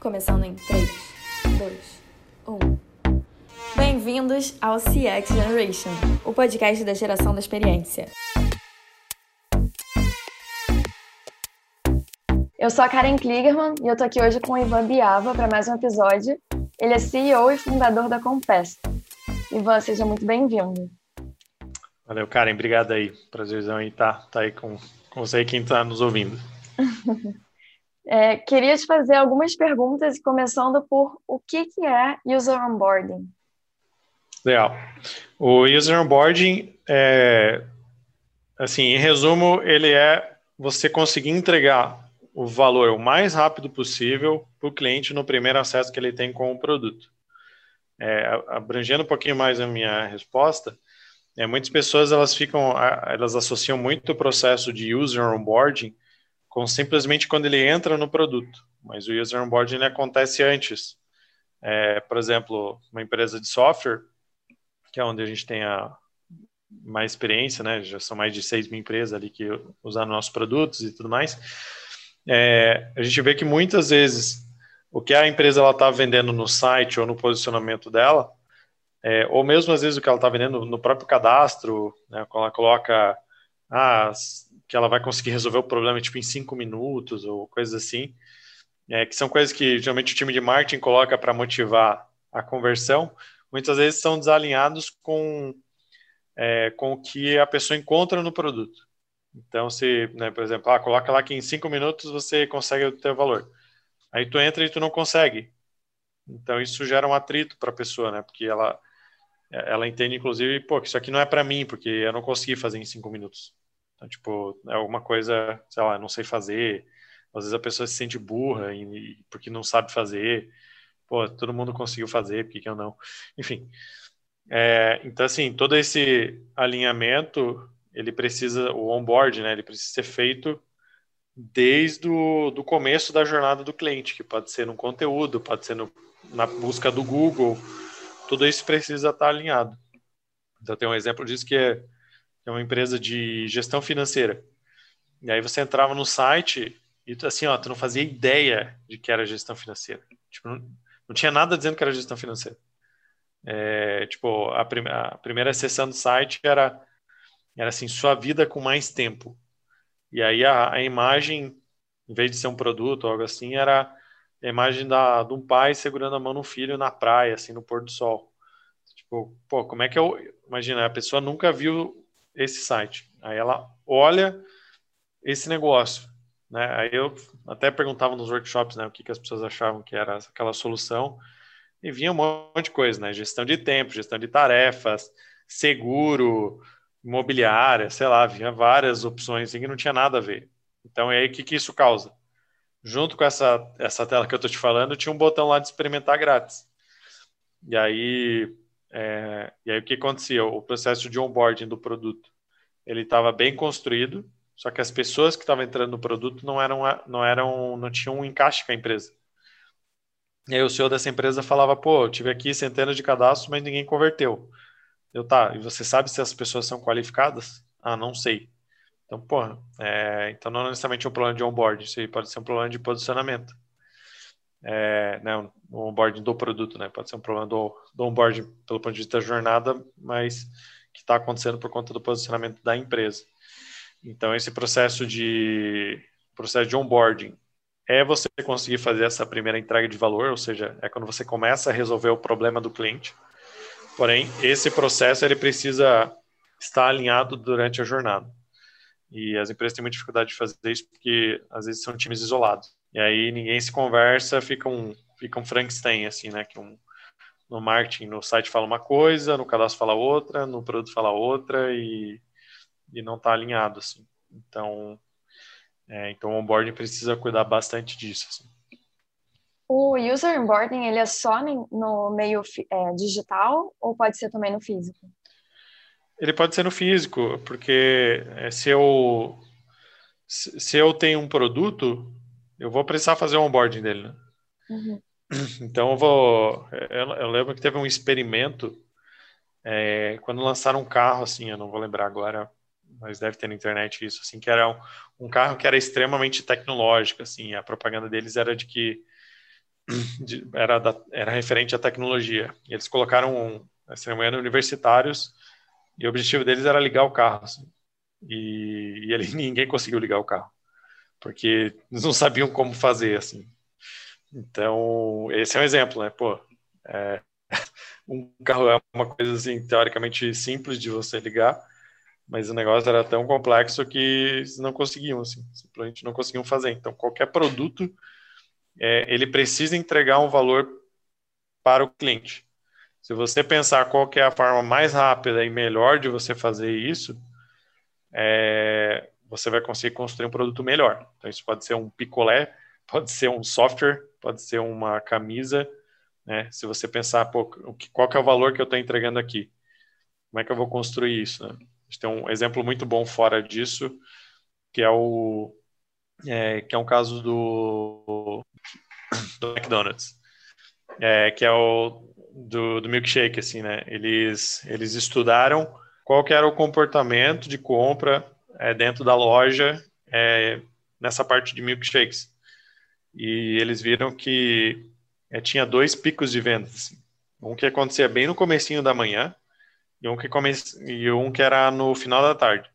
Começando em 3, 2, 1. Bem-vindos ao CX Generation, o podcast da geração da experiência. Eu sou a Karen Kligerman e eu tô aqui hoje com o Ivan Biava para mais um episódio. Ele é CEO e fundador da Compass. Ivan, seja muito bem-vindo. Valeu, Karen. Obrigado aí. Prazerzão aí estar tá, tá aí com, com você e quem está nos ouvindo. É, queria te fazer algumas perguntas, começando por o que, que é User Onboarding? Legal. O User Onboarding, é, assim, em resumo, ele é você conseguir entregar o valor o mais rápido possível para o cliente no primeiro acesso que ele tem com o produto. É, abrangendo um pouquinho mais a minha resposta, é, muitas pessoas elas ficam, elas associam muito o processo de user onboarding com simplesmente quando ele entra no produto. Mas o user onboarding acontece antes. É, por exemplo, uma empresa de software, que é onde a gente tem a mais experiência, né? Já são mais de 6 mil empresas ali que usam nossos produtos e tudo mais. É, a gente vê que muitas vezes o que a empresa ela está vendendo no site ou no posicionamento dela, é, ou mesmo às vezes o que ela está vendendo no próprio cadastro, né, quando ela coloca ah, que ela vai conseguir resolver o problema tipo em cinco minutos ou coisas assim, é, que são coisas que geralmente o time de marketing coloca para motivar a conversão, muitas vezes são desalinhados com é, com o que a pessoa encontra no produto. Então, se, né, por exemplo, ah, coloca lá que em cinco minutos você consegue o teu valor. Aí tu entra e tu não consegue. Então, isso gera um atrito para a pessoa, né? Porque ela, ela entende, inclusive, pô, que isso aqui não é para mim, porque eu não consegui fazer em cinco minutos. Então, tipo, é alguma coisa, sei lá, não sei fazer. Às vezes a pessoa se sente burra e, porque não sabe fazer. Pô, todo mundo conseguiu fazer, por que, que eu não? Enfim. É, então, assim, todo esse alinhamento, ele precisa, o onboard, né, ele precisa ser feito desde o do começo da jornada do cliente, que pode ser no conteúdo, pode ser no, na busca do Google, tudo isso precisa estar alinhado. Então, tem um exemplo disso que é é uma empresa de gestão financeira. E aí você entrava no site e assim, ó, tu não fazia ideia de que era gestão financeira. Tipo, não, não tinha nada dizendo que era gestão financeira. É, tipo, a, prim a, primeira sessão do site era, era assim, sua vida com mais tempo. E aí a, a imagem, em vez de ser um produto ou algo assim, era a imagem da, de um pai segurando a mão no filho na praia, assim, no pôr do sol. Tipo, pô, como é que eu... Imagina, a pessoa nunca viu esse site. Aí ela olha esse negócio. Né? Aí eu até perguntava nos workshops né, o que, que as pessoas achavam que era aquela solução. E vinha um monte de coisa, né? Gestão de tempo, gestão de tarefas, seguro, imobiliária, sei lá, vinha várias opções assim, que não tinha nada a ver. Então, e aí o que, que isso causa? Junto com essa, essa tela que eu estou te falando, tinha um botão lá de experimentar grátis. E aí é, e aí o que acontecia? O processo de onboarding do produto, ele estava bem construído, só que as pessoas que estavam entrando no produto não eram, não eram, não tinham um encaixe com a empresa. E aí o senhor dessa empresa falava, pô, eu tive aqui centenas de cadastros, mas ninguém converteu. Eu, tá, e você sabe se as pessoas são qualificadas? Ah, não sei. Então, pô, é, então não é necessariamente um problema de onboarding, isso aí pode ser um problema de posicionamento é, né, o onboarding do produto, né? Pode ser um problema do, do onboarding pelo ponto de vista da jornada, mas que está acontecendo por conta do posicionamento da empresa. Então, esse processo de processo de onboarding é você conseguir fazer essa primeira entrega de valor, ou seja, é quando você começa a resolver o problema do cliente. Porém, esse processo ele precisa estar alinhado durante a jornada. E as empresas têm muita dificuldade de fazer isso porque às vezes são times isolados. E aí ninguém se conversa, fica um, fica um Frankenstein, assim, né? Que um, no marketing, no site fala uma coisa, no cadastro fala outra, no produto fala outra e, e não está alinhado, assim. Então, é, então o onboarding precisa cuidar bastante disso, assim. O user onboarding, ele é só no meio é, digital ou pode ser também no físico? Ele pode ser no físico, porque é, se eu se eu tenho um produto, eu vou precisar fazer o onboarding dele, né? Uhum. Então eu vou. Eu, eu, lembro que teve um experimento é, quando lançaram um carro, assim, eu não vou lembrar agora, mas deve ter na internet isso, assim, que era um, um carro que era extremamente tecnológico, assim, a propaganda deles era de que de, era, da, era referente à tecnologia. E eles colocaram, se não me engano, universitários, e o objetivo deles era ligar o carro. Assim. E, e ele, ninguém conseguiu ligar o carro, porque eles não sabiam como fazer, assim. Então, esse é um exemplo, né? Pô, é, um carro é uma coisa, assim, teoricamente simples de você ligar, mas o negócio era tão complexo que eles não conseguiam, assim, simplesmente não conseguiam fazer. Então, qualquer produto, é, ele precisa entregar um valor para o cliente. Se você pensar qual é a forma mais rápida e melhor de você fazer isso, é, você vai conseguir construir um produto melhor. Então, isso pode ser um picolé, pode ser um software, pode ser uma camisa, né? Se você pensar, pô, qual que é o valor que eu estou entregando aqui? Como é que eu vou construir isso? Né? A gente tem um exemplo muito bom fora disso, que é o é, que é um caso do, do McDonald's, é, que é o do, do milkshake, assim, né? Eles, eles estudaram qual que era o comportamento de compra é, dentro da loja é, nessa parte de milkshakes. E eles viram que é, tinha dois picos de vendas. Assim. Um que acontecia bem no comecinho da manhã e um que, come... e um que era no final da tarde.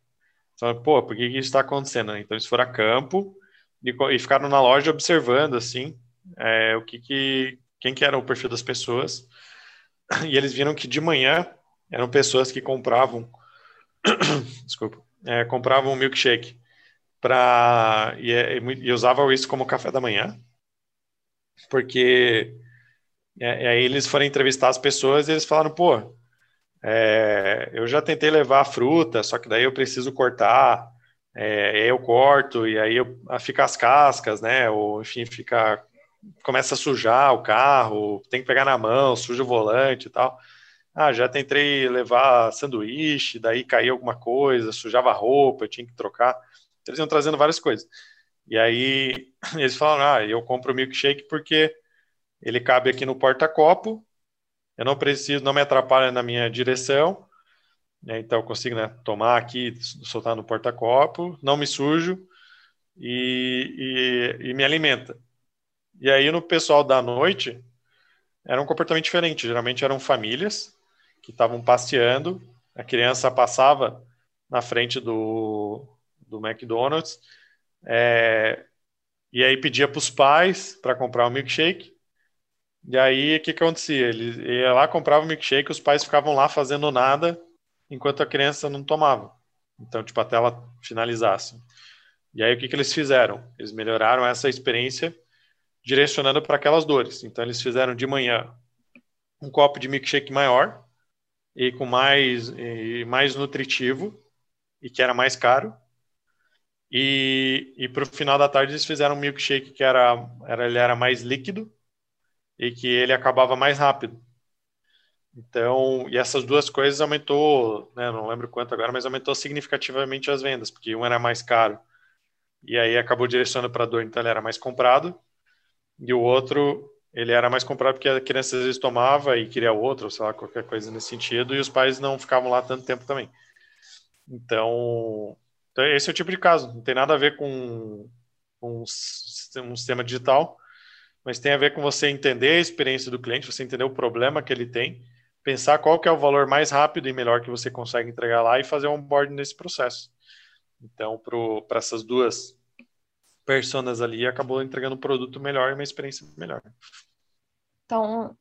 Então, pô, por que, que isso está acontecendo? Então, eles foram a campo e, e ficaram na loja observando, assim, é, o que que... quem que era o perfil das pessoas e eles viram que de manhã eram pessoas que compravam, desculpa, é, compravam milkshake para e, e, e, usavam isso como café da manhã, porque é, aí eles foram entrevistar as pessoas e eles falaram, pô, é, eu já tentei levar fruta, só que daí eu preciso cortar, é, eu corto e aí eu, fica as cascas, né? Ou enfim, fica começa a sujar o carro, tem que pegar na mão, suja o volante e tal. Ah, já tentei levar sanduíche, daí caía alguma coisa, sujava a roupa, eu tinha que trocar. Eles iam trazendo várias coisas. E aí eles falaram: ah, eu compro o milkshake porque ele cabe aqui no porta-copo, eu não preciso, não me atrapalha na minha direção, né, então eu consigo né, tomar aqui, soltar no porta-copo, não me sujo e, e, e me alimenta. E aí no pessoal da noite era um comportamento diferente. Geralmente eram famílias que estavam passeando, a criança passava na frente do, do McDonald's é, e aí pedia para os pais para comprar um milkshake. E aí o que, que acontecia? Ele ia lá, comprava o milkshake, os pais ficavam lá fazendo nada enquanto a criança não tomava. Então, tipo, até ela finalizasse. E aí o que, que eles fizeram? Eles melhoraram essa experiência direcionando para aquelas dores. Então eles fizeram de manhã um copo de milkshake maior e com mais e mais nutritivo e que era mais caro. E, e para o final da tarde eles fizeram um milkshake que era, era ele era mais líquido e que ele acabava mais rápido. Então, e essas duas coisas aumentou, né, não lembro quanto agora, mas aumentou significativamente as vendas, porque um era mais caro e aí acabou direcionando para dor, então ele era mais comprado e o outro ele era mais comprado porque a criança às vezes tomava e queria outro, sei lá, qualquer coisa nesse sentido, e os pais não ficavam lá tanto tempo também. Então, então esse é o tipo de caso, não tem nada a ver com, com um sistema digital, mas tem a ver com você entender a experiência do cliente, você entender o problema que ele tem, pensar qual que é o valor mais rápido e melhor que você consegue entregar lá e fazer um onboarding nesse processo. Então, para essas duas personas ali acabou entregando um produto melhor e uma experiência melhor. Então,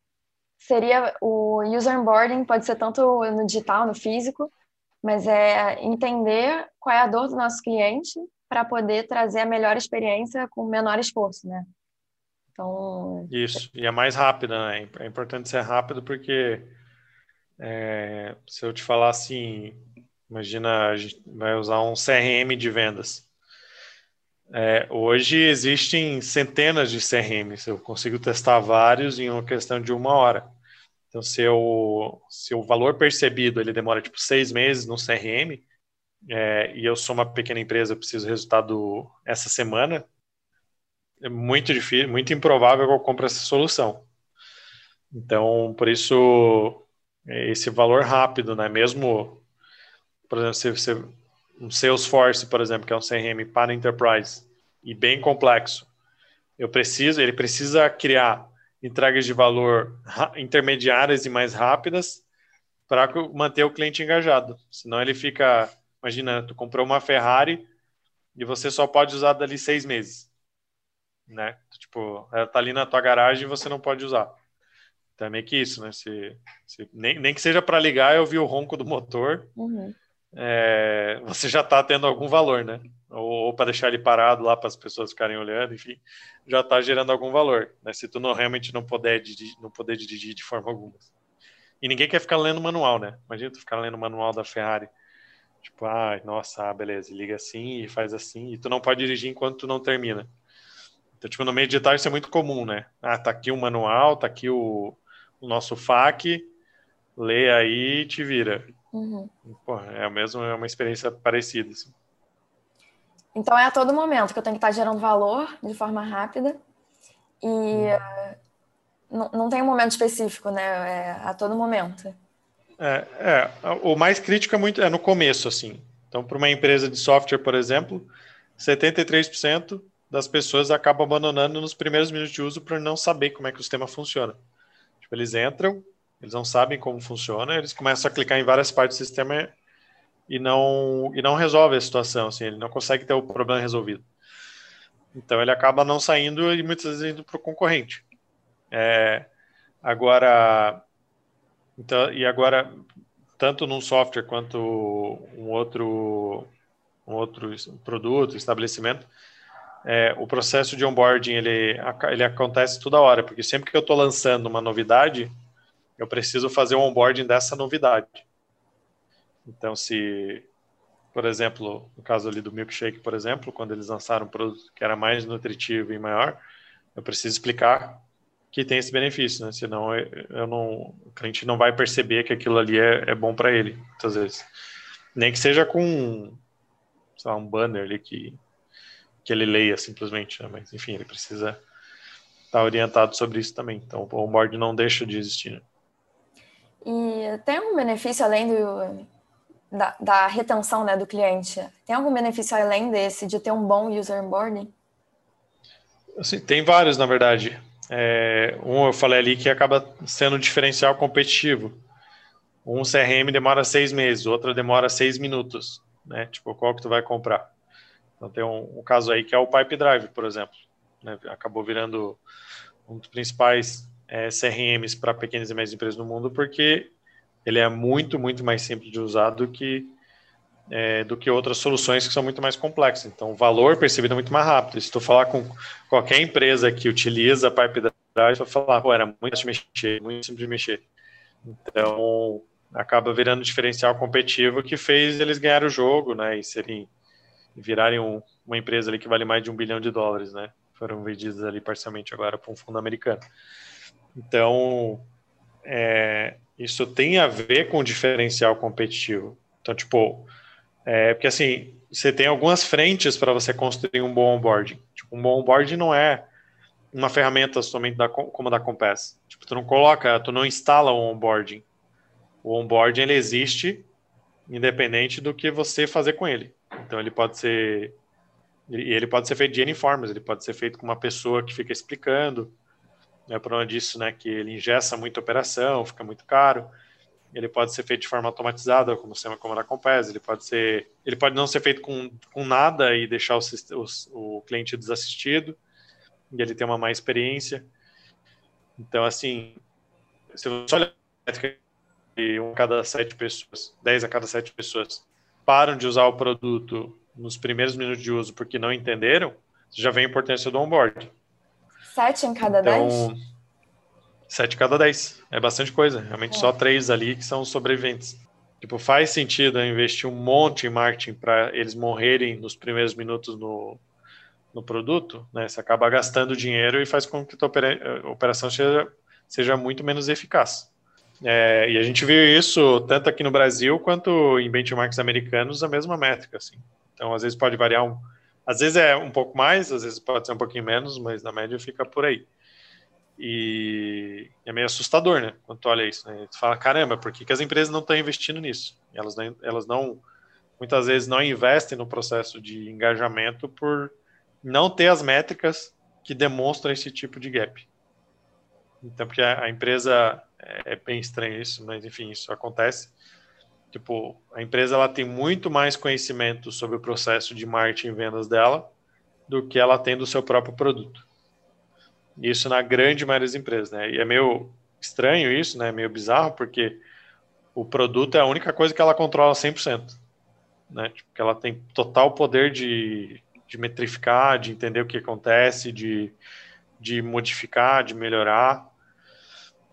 seria o user onboarding pode ser tanto no digital, no físico, mas é entender qual é a dor do nosso cliente para poder trazer a melhor experiência com menor esforço, né? Então... Isso, e é mais rápida, né? É importante ser rápido porque é, se eu te falar assim, imagina, a gente vai usar um CRM de vendas. É, hoje existem centenas de CRMs, eu consigo testar vários em uma questão de uma hora. Então, se, eu, se o valor percebido ele demora tipo seis meses no CRM, é, e eu sou uma pequena empresa, eu preciso resultado essa semana, é muito difícil, muito improvável que eu compre essa solução. Então, por isso, esse valor rápido, né? Mesmo, por exemplo, se você um Salesforce, por exemplo, que é um CRM para enterprise e bem complexo, eu preciso, ele precisa criar entregas de valor intermediárias e mais rápidas para manter o cliente engajado. Senão ele fica, imagina, tu comprou uma Ferrari e você só pode usar dali seis meses, né? Tipo, ela tá ali na tua garagem e você não pode usar. Então é meio que isso, né? Se, se nem, nem que seja para ligar, eu vi o ronco do motor, uhum. É, você já está tendo algum valor, né? Ou, ou para deixar ele parado lá para as pessoas ficarem olhando, enfim, já está gerando algum valor, né? Se tu não realmente não puder dirigir, não poder dirigir de forma alguma. E ninguém quer ficar lendo manual, né? Imagina tu ficar lendo o manual da Ferrari. Tipo, ah, nossa, beleza, liga assim e faz assim, e tu não pode dirigir enquanto tu não termina. Então, tipo, no meio de tarde isso é muito comum, né? Ah, tá aqui o manual, tá aqui o, o nosso FAQ, lê aí e te vira. Uhum. Pô, é mesmo, é uma experiência parecida. Assim. Então é a todo momento que eu tenho que estar gerando valor de forma rápida e uhum. não, não tem um momento específico, né? É a todo momento. É, é, o mais crítico é muito é no começo, assim. Então, para uma empresa de software, por exemplo, 73% das pessoas acabam abandonando nos primeiros minutos de uso por não saber como é que o sistema funciona. Tipo, eles entram, eles não sabem como funciona, eles começam a clicar em várias partes do sistema e não e não resolve a situação, assim, ele não consegue ter o problema resolvido. Então ele acaba não saindo e muitas vezes indo para o concorrente. É, agora, então, e agora tanto num software quanto um outro um outro produto, estabelecimento, é, o processo de onboarding ele, ele acontece toda hora, porque sempre que eu estou lançando uma novidade, eu preciso fazer o onboarding dessa novidade. Então, se, por exemplo, no caso ali do milkshake, por exemplo, quando eles lançaram um produto que era mais nutritivo e maior, eu preciso explicar que tem esse benefício, né? Senão eu não, o cliente não vai perceber que aquilo ali é, é bom para ele, muitas vezes. Nem que seja com, sei lá, um banner ali que que ele leia simplesmente, né? mas enfim, ele precisa estar orientado sobre isso também. Então, o onboard não deixa de existir. Né? E tem algum benefício além do, da, da, retenção né, do cliente? Tem algum benefício além desse de ter um bom user onboarding? Assim, tem vários, na verdade. É, um eu falei ali que acaba sendo um diferencial competitivo. Um CRM demora seis meses, outro demora seis minutos, né? Tipo, qual que tu vai comprar? Então tem um, um caso aí que é o Pipe Drive, por exemplo. Né? Acabou virando um dos principais é, CRMs para pequenas e médias empresas no mundo, porque ele é muito, muito mais simples de usar do que, é, do que outras soluções que são muito mais complexas. Então, o valor percebido é muito mais rápido. Se tu falar com qualquer empresa que utiliza Pipe Drive, vai falar, pô, era muito fácil de mexer, muito simples de mexer. Então, acaba virando diferencial competitivo que fez eles ganhar o jogo, né, e serem virarem um, uma empresa ali que vale mais de um bilhão de dólares, né? Foram vendidas ali parcialmente agora para um fundo americano. Então, é, isso tem a ver com o diferencial competitivo. Então, tipo, é, porque assim, você tem algumas frentes para você construir um bom onboarding. Tipo, um bom onboarding não é uma ferramenta somente da, como a da Compass. Tipo, tu não coloca, tu não instala o onboarding. O onboarding ele existe independente do que você fazer com ele. Então ele pode ser e ele pode ser feito de N formas, ele pode ser feito com uma pessoa que fica explicando, né, por onde disso, né, que ele ingessa muita operação, fica muito caro. Ele pode ser feito de forma automatizada, como se como na Compass, ele pode ser, ele pode não ser feito com, com nada e deixar o, o, o cliente desassistido, e ele ter uma má experiência. Então, assim, se você olha um a cada sete pessoas, dez a cada sete pessoas param de usar o produto nos primeiros minutos de uso porque não entenderam, já vem a importância do onboard. Sete em cada então, dez? Sete em cada dez. É bastante coisa. Realmente é. só três ali que são sobreviventes. Tipo, faz sentido investir um monte em marketing para eles morrerem nos primeiros minutos no, no produto, né? Você acaba gastando dinheiro e faz com que a tua operação seja, seja muito menos eficaz. É, e a gente viu isso tanto aqui no Brasil quanto em benchmarks americanos, a mesma métrica. Assim. Então, às vezes pode variar, um, às vezes é um pouco mais, às vezes pode ser um pouquinho menos, mas na média fica por aí. E é meio assustador, né? Quando tu olha isso, né? Tu fala, caramba, por que, que as empresas não estão investindo nisso? Elas não, elas não, muitas vezes não investem no processo de engajamento por não ter as métricas que demonstram esse tipo de gap. Então, porque a, a empresa é, é bem estranho isso, mas enfim, isso acontece. Tipo, a empresa ela tem muito mais conhecimento sobre o processo de marketing e vendas dela do que ela tem do seu próprio produto. Isso na grande maioria das empresas, né? E é meio estranho isso, né? Meio bizarro, porque o produto é a única coisa que ela controla 100%, né? Tipo, que ela tem total poder de, de metrificar, de entender o que acontece, de, de modificar, de melhorar.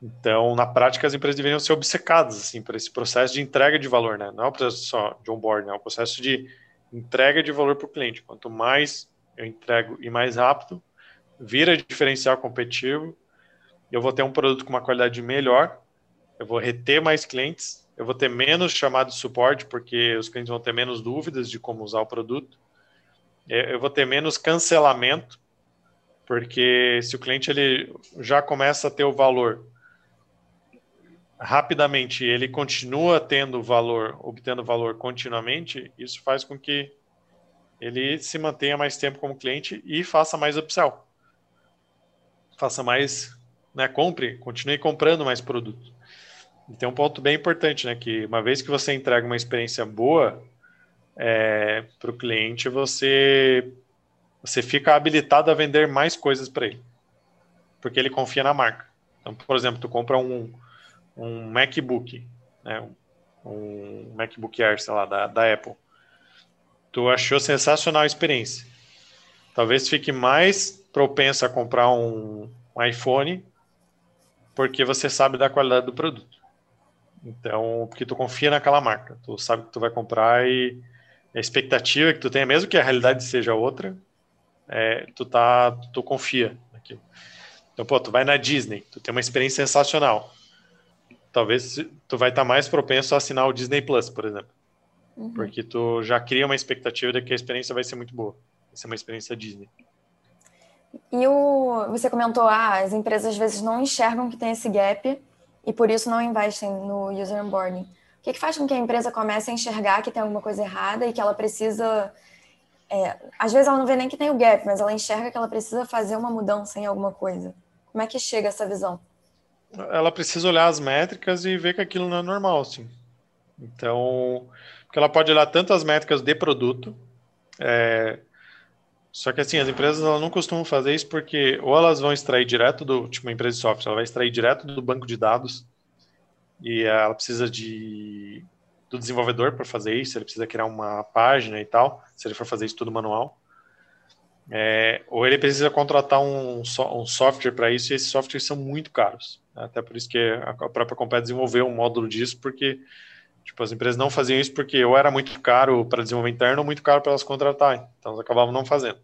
Então, na prática, as empresas deveriam ser obcecadas assim por esse processo de entrega de valor, né? Não é o processo só de onboard, né? é o processo de entrega de valor para o cliente. Quanto mais eu entrego e mais rápido, vira diferencial competitivo. Eu vou ter um produto com uma qualidade melhor, eu vou reter mais clientes, eu vou ter menos chamado de suporte, porque os clientes vão ter menos dúvidas de como usar o produto. Eu vou ter menos cancelamento, porque se o cliente ele já começa a ter o valor rapidamente ele continua tendo valor, obtendo valor continuamente, isso faz com que ele se mantenha mais tempo como cliente e faça mais upsell. Faça mais, né, compre, continue comprando mais produto. E tem um ponto bem importante, né, que uma vez que você entrega uma experiência boa é, para o cliente, você você fica habilitado a vender mais coisas para ele, porque ele confia na marca. Então, por exemplo, tu compra um, um MacBook, né, um MacBook Air, sei lá, da, da Apple. Tu achou sensacional a experiência. Talvez fique mais propenso a comprar um, um iPhone porque você sabe da qualidade do produto. Então, porque tu confia naquela marca, tu sabe que tu vai comprar e a expectativa que tu tenha, mesmo que a realidade seja outra, é, tu tá, tu confia naquilo. Então, pô, tu vai na Disney, tu tem uma experiência sensacional talvez tu vai estar tá mais propenso a assinar o Disney Plus, por exemplo. Uhum. Porque tu já cria uma expectativa de que a experiência vai ser muito boa. Vai ser uma experiência Disney. E o, você comentou, ah, as empresas às vezes não enxergam que tem esse gap e por isso não investem no user onboarding. O que, que faz com que a empresa comece a enxergar que tem alguma coisa errada e que ela precisa. É, às vezes ela não vê nem que tem o gap, mas ela enxerga que ela precisa fazer uma mudança em alguma coisa. Como é que chega essa visão? Ela precisa olhar as métricas e ver que aquilo não é normal, assim. Então, porque ela pode olhar tanto as métricas de produto, é, só que assim, as empresas elas não costumam fazer isso porque ou elas vão extrair direto do, tipo uma empresa de software, ela vai extrair direto do banco de dados e ela precisa de do desenvolvedor para fazer isso, ele precisa criar uma página e tal, se ele for fazer isso tudo manual. É, ou ele precisa contratar um, um software para isso, e esses softwares são muito caros. Até por isso que a própria Compé desenvolveu um módulo disso, porque tipo, as empresas não faziam isso porque ou era muito caro para desenvolver interno ou muito caro para elas contratarem. Então elas acabavam não fazendo.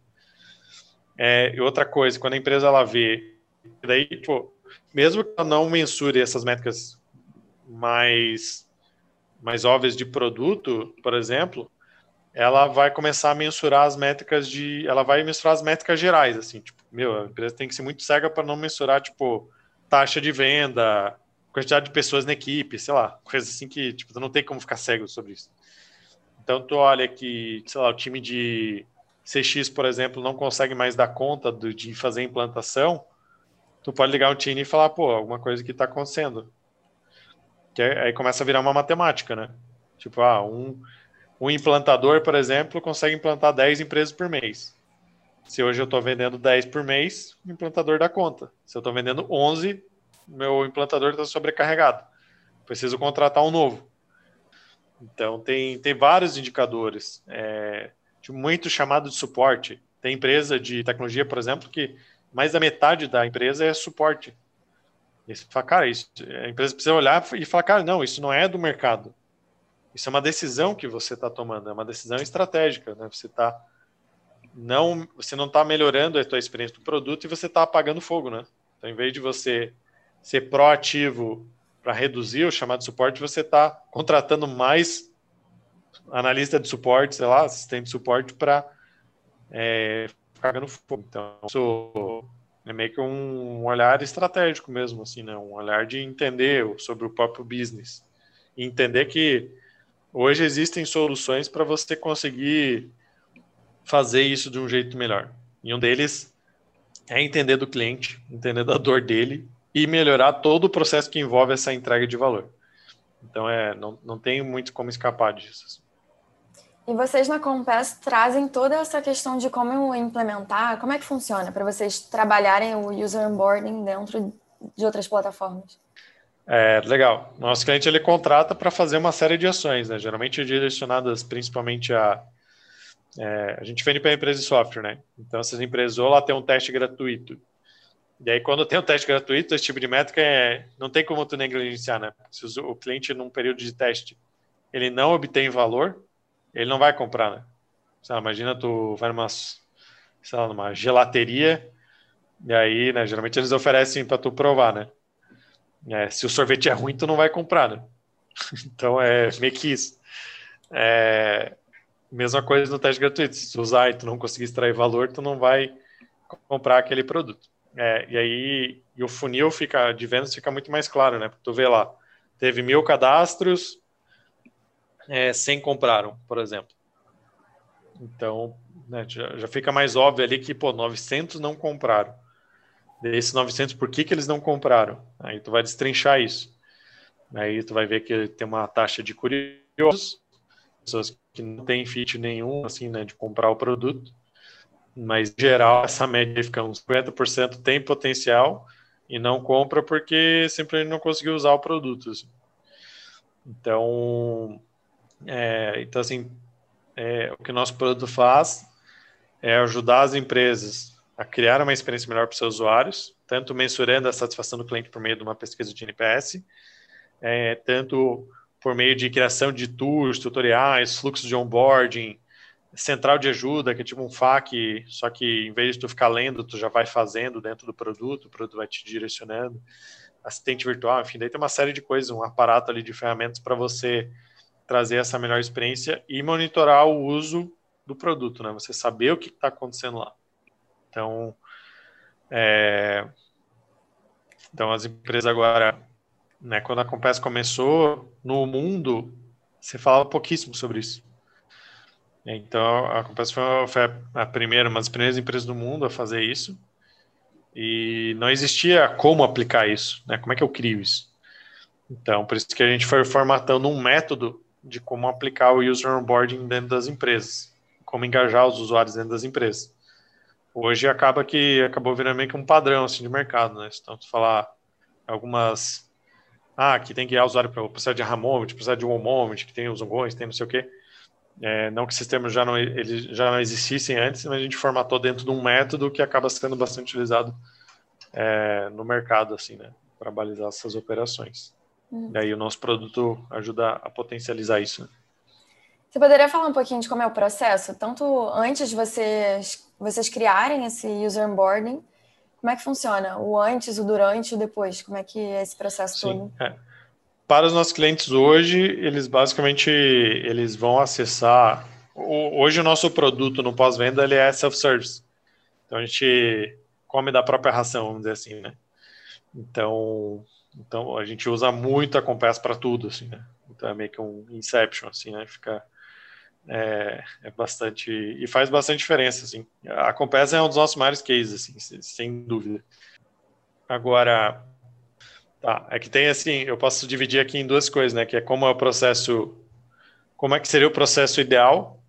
É, e outra coisa, quando a empresa ela vê, daí, tipo, mesmo que ela não mensure essas métricas mais, mais óbvias de produto, por exemplo, ela vai começar a mensurar as métricas de. Ela vai mensurar as métricas gerais, assim, tipo, meu, a empresa tem que ser muito cega para não mensurar, tipo, taxa de venda, quantidade de pessoas na equipe, sei lá, coisa assim que tipo, não tem como ficar cego sobre isso. Então tu olha que, sei lá, o time de CX, por exemplo, não consegue mais dar conta do, de fazer implantação, tu pode ligar o time e falar, pô, alguma coisa que está acontecendo. Que aí, aí começa a virar uma matemática, né? Tipo, ah, um, um implantador, por exemplo, consegue implantar 10 empresas por mês. Se hoje eu estou vendendo 10 por mês, o implantador dá conta. Se eu estou vendendo 11, meu implantador está sobrecarregado. Preciso contratar um novo. Então, tem, tem vários indicadores. É, muito chamado de suporte. Tem empresa de tecnologia, por exemplo, que mais da metade da empresa é suporte. E você fala, cara, isso, a empresa precisa olhar e falar, cara, não, isso não é do mercado. Isso é uma decisão que você está tomando, é uma decisão estratégica. Né? Você está não, você não está melhorando a tua experiência do produto e você está apagando fogo, né? Então, em vez de você ser proativo para reduzir o chamado suporte, você está contratando mais analista de suporte, sei lá, assistente de suporte para é, ficar no fogo. Então, isso é meio que um olhar estratégico mesmo, assim, né? Um olhar de entender sobre o próprio business e entender que hoje existem soluções para você conseguir fazer isso de um jeito melhor. E um deles é entender do cliente, entender da dor dele e melhorar todo o processo que envolve essa entrega de valor. Então, é, não, não tem muito como escapar disso. E vocês na Compass trazem toda essa questão de como implementar, como é que funciona para vocês trabalharem o user onboarding dentro de outras plataformas? É, legal. Nosso cliente ele contrata para fazer uma série de ações, né? geralmente direcionadas principalmente a. É, a gente vende para empresa de software, né? Então, essas empresas ou lá tem um teste gratuito. E aí, quando tem um teste gratuito, esse tipo de métrica é, não tem como tu negligenciar, né? Se o cliente, num período de teste, ele não obtém valor, ele não vai comprar, né? Lá, imagina tu vai numa, sei lá, numa gelateria, e aí, né, geralmente eles oferecem para tu provar, né? É, se o sorvete é ruim, tu não vai comprar, né? então é meio que isso. É, mesma coisa no teste gratuito. Se tu usar e tu não conseguir extrair valor, tu não vai comprar aquele produto. É, e aí e o funil fica de vendas fica muito mais claro, né? Porque tu vê lá, teve mil cadastros, é, 100 compraram, por exemplo. Então, né, já, já, fica mais óbvio ali que, pô, 900 não compraram. Desses 900, por que, que eles não compraram? Aí tu vai destrinchar isso. Aí tu vai ver que tem uma taxa de curiosos, pessoas que não têm fit nenhum, assim, né, de comprar o produto. Mas, em geral, essa média fica uns 50% tem potencial e não compra porque simplesmente não conseguiu usar o produto. Assim. Então, é, então assim, é, o que o nosso produto faz é ajudar as empresas a criar uma experiência melhor para os seus usuários, tanto mensurando a satisfação do cliente por meio de uma pesquisa de NPS, é, tanto por meio de criação de tours, tutoriais, fluxos de onboarding, central de ajuda, que é tipo um FAQ, só que em vez de tu ficar lendo, tu já vai fazendo dentro do produto, o produto vai te direcionando, assistente virtual, enfim, daí tem uma série de coisas, um aparato ali de ferramentas para você trazer essa melhor experiência e monitorar o uso do produto, né? Você saber o que está acontecendo lá. Então, é... então as empresas agora, né, quando a Compass começou no mundo, se falava pouquíssimo sobre isso. Então a Compass foi, foi a primeira, uma das primeiras empresas do mundo a fazer isso. E não existia como aplicar isso, né? Como é que eu crio isso? Então, por isso que a gente foi formatando um método de como aplicar o user onboarding dentro das empresas, como engajar os usuários dentro das empresas hoje acaba que acabou virando meio que um padrão assim, de mercado, né? Então, tu falar algumas. Ah, que tem que ir usuário para precisar de Ramon, precisar de moment, que tem os ongões, tem não sei o quê. É, não que esses termos já não, eles já não existissem antes, mas a gente formatou dentro de um método que acaba sendo bastante utilizado é, no mercado, assim, né? Para balizar essas operações. Uhum. E aí o nosso produto ajuda a potencializar isso. Né? Você poderia falar um pouquinho de como é o processo? Tanto antes de vocês, vocês criarem esse user onboarding, como é que funciona? O antes, o durante e o depois? Como é que é esse processo Sim, todo? É. Para os nossos clientes hoje, eles basicamente eles vão acessar. Hoje o nosso produto no pós-venda ele é self-service. Então a gente come da própria ração, vamos dizer assim, né? Então, então a gente usa muito a Compass para tudo, assim, né? Então é meio que um inception, assim, né? Fica é, é, bastante e faz bastante diferença assim a Compass é um dos nossos maiores cases assim sem dúvida agora tá é que tem assim eu posso dividir aqui em duas coisas né que é como é o processo como é que seria o processo ideal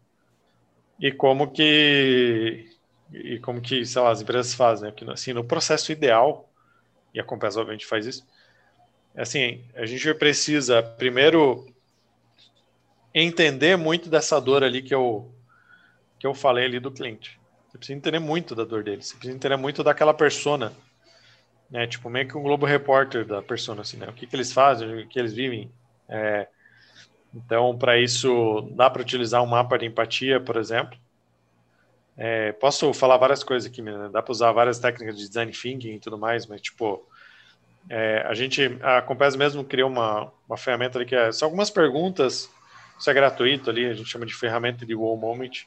e como que e como que sei lá as empresas fazem né? Porque, assim no processo ideal e a Compass obviamente faz isso assim a gente precisa primeiro entender muito dessa dor ali que eu, que eu falei ali do cliente. Você precisa entender muito da dor dele, você precisa entender muito daquela persona, né? Tipo, meio que um Globo Repórter da persona, assim, né? O que, que eles fazem, o que eles vivem. É... Então, para isso, dá para utilizar um mapa de empatia, por exemplo. É, posso falar várias coisas aqui, né? dá para usar várias técnicas de design thinking e tudo mais, mas, tipo, é, a gente, a Compass mesmo criou uma, uma ferramenta ali que é, são algumas perguntas isso é gratuito ali, a gente chama de ferramenta de Wow Moment.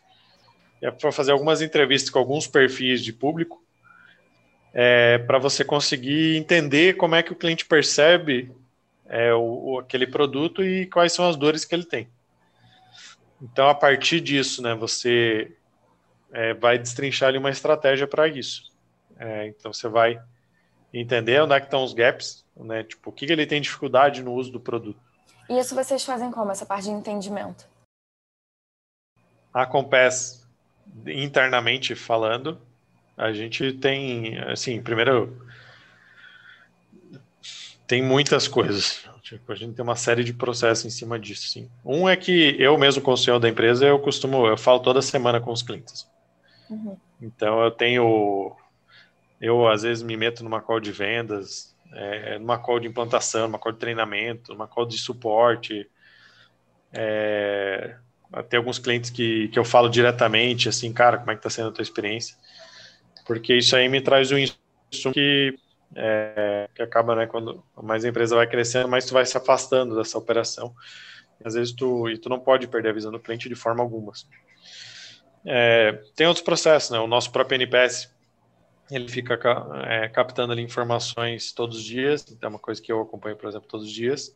É para fazer algumas entrevistas com alguns perfis de público, é, para você conseguir entender como é que o cliente percebe é, o, aquele produto e quais são as dores que ele tem. Então, a partir disso, né, você é, vai destrinchar ali uma estratégia para isso. É, então, você vai entender onde é que estão os gaps, né? Tipo, o que, que ele tem dificuldade no uso do produto. E isso vocês fazem como, essa parte de entendimento? A Compass, internamente falando, a gente tem, assim, primeiro, tem muitas coisas. Tipo, a gente tem uma série de processos em cima disso, sim. Um é que eu mesmo, como CEO da empresa, eu costumo, eu falo toda semana com os clientes. Uhum. Então, eu tenho, eu às vezes me meto numa call de vendas, é, numa call de implantação, numa call de treinamento, numa call de suporte. É, alguns clientes que, que eu falo diretamente, assim, cara, como é que está sendo a tua experiência? Porque isso aí me traz um insumo que, é, que acaba, né, quando mais a empresa vai crescendo, mais tu vai se afastando dessa operação. Às vezes tu, e tu não pode perder a visão do cliente de forma alguma. Assim. É, tem outros processos, né? O nosso próprio NPS, ele fica é, captando ali informações todos os dias, então é uma coisa que eu acompanho, por exemplo, todos os dias.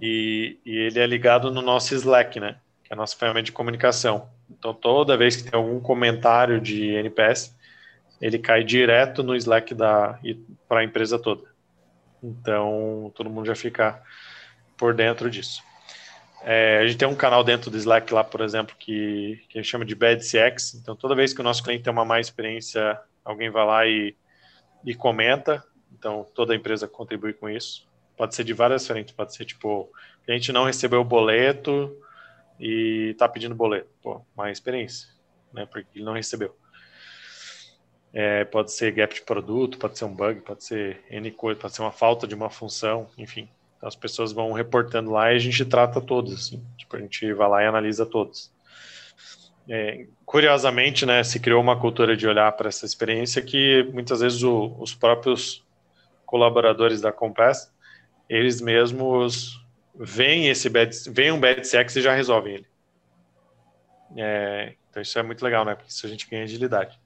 E, e, ele é ligado no nosso Slack, né? Que é a nossa ferramenta de comunicação. Então, toda vez que tem algum comentário de NPS, ele cai direto no Slack da para a empresa toda. Então, todo mundo já fica por dentro disso. É, a gente tem um canal dentro do Slack lá, por exemplo, que, que chama de Bad CX. Então, toda vez que o nosso cliente tem uma má experiência alguém vai lá e, e comenta, então toda empresa contribui com isso. Pode ser de várias frentes, pode ser tipo, a gente não recebeu o boleto e está pedindo boleto. Pô, má experiência, né? Porque ele não recebeu. É, pode ser gap de produto, pode ser um bug, pode ser N coisa, pode ser uma falta de uma função, enfim. Então, as pessoas vão reportando lá e a gente trata todos, assim. Tipo, a gente vai lá e analisa todos. É, curiosamente, né, se criou uma cultura de olhar para essa experiência que muitas vezes o, os próprios colaboradores da Compass, eles mesmos veem esse bad, veem um bad sex e já resolvem ele. É, então isso é muito legal, né? Porque isso a gente ganha agilidade.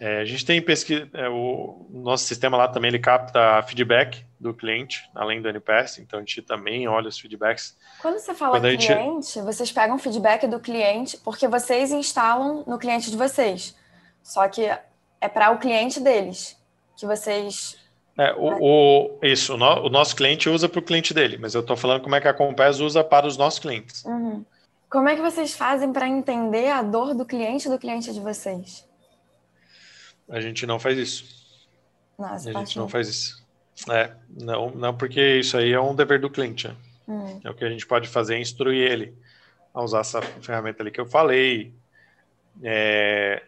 É, a gente tem pesquisa, é, o nosso sistema lá também ele capta feedback do cliente, além do NPS, então a gente também olha os feedbacks. Quando você fala Quando cliente, gente... vocês pegam feedback do cliente, porque vocês instalam no cliente de vocês. Só que é para o cliente deles, que vocês. É, o, o isso, o, no, o, nosso cliente usa para o cliente dele, mas eu estou falando como é que a Compass usa para os nossos clientes. Uhum. Como é que vocês fazem para entender a dor do cliente do cliente de vocês? A gente não faz isso. Nossa, a gente não faz isso. É, não, não, porque isso aí é um dever do cliente. Né? Hum. É o que a gente pode fazer é instruir ele a usar essa ferramenta ali que eu falei. É...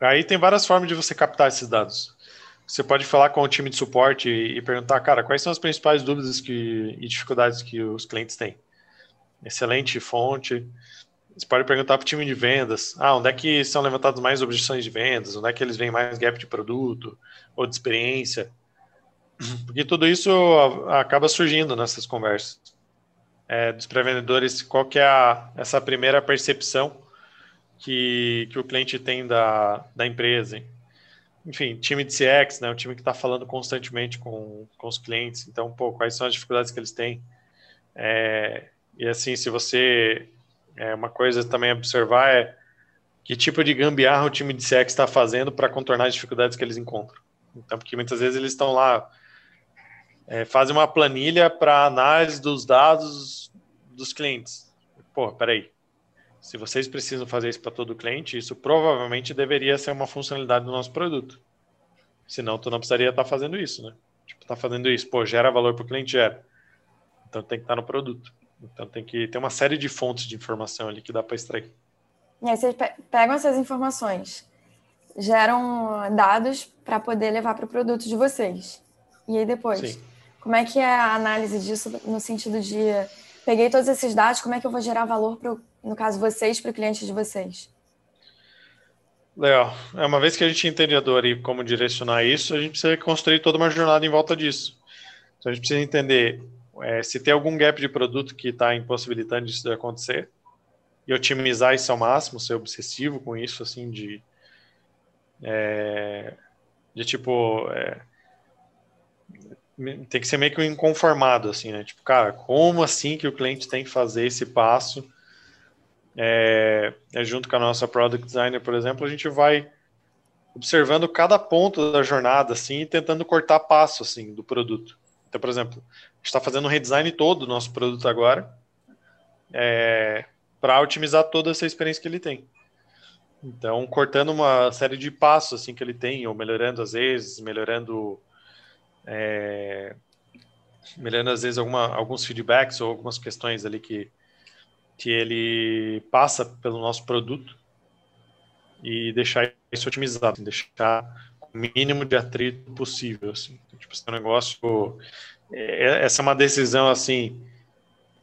Aí tem várias formas de você captar esses dados. Você pode falar com o time de suporte e, e perguntar, cara, quais são as principais dúvidas que, e dificuldades que os clientes têm. Excelente fonte. Você pode perguntar para o time de vendas, ah, onde é que são levantadas mais objeções de vendas, onde é que eles veem mais gap de produto ou de experiência, porque tudo isso acaba surgindo nessas conversas. É, dos pré-vendedores, qual que é a, essa primeira percepção que, que o cliente tem da, da empresa. Enfim, time de CX, né, o time que está falando constantemente com, com os clientes, então, pô, quais são as dificuldades que eles têm. É, e assim, se você é, uma coisa também a observar é que tipo de gambiarra o time de CX está fazendo para contornar as dificuldades que eles encontram. Então, porque muitas vezes eles estão lá, é, fazem uma planilha para análise dos dados dos clientes. Pô, peraí. Se vocês precisam fazer isso para todo cliente, isso provavelmente deveria ser uma funcionalidade do nosso produto. Senão, tu não precisaria estar tá fazendo isso, né? Tipo, tá fazendo isso, pô, gera valor para o cliente, gera. Então tem que estar tá no produto. Então tem que ter uma série de fontes de informação ali que dá para extrair. E aí vocês pegam essas informações, geram dados para poder levar para o produto de vocês. E aí depois, Sim. como é que é a análise disso no sentido de peguei todos esses dados, como é que eu vou gerar valor para, no caso, vocês, para o cliente de vocês? Legal. É uma vez que a gente entende a dor e como direcionar isso, a gente precisa construir toda uma jornada em volta disso. Então a gente precisa entender é, se tem algum gap de produto que está impossibilitando isso de acontecer e otimizar isso ao máximo, ser obsessivo com isso, assim, de, é, de tipo, é, tem que ser meio que um inconformado, assim, né? Tipo, cara, como assim que o cliente tem que fazer esse passo? É, é junto com a nossa product designer, por exemplo, a gente vai observando cada ponto da jornada, assim, e tentando cortar passo, assim, do produto. Então, por exemplo, está fazendo um redesign todo do nosso produto agora, é, para otimizar toda essa experiência que ele tem. Então, cortando uma série de passos assim que ele tem, ou melhorando às vezes, melhorando, é, melhorando às vezes alguma, alguns feedbacks ou algumas questões ali que que ele passa pelo nosso produto e deixar isso otimizado, assim, deixar mínimo de atrito possível, assim. Então, tipo, esse negócio, é, essa é uma decisão assim.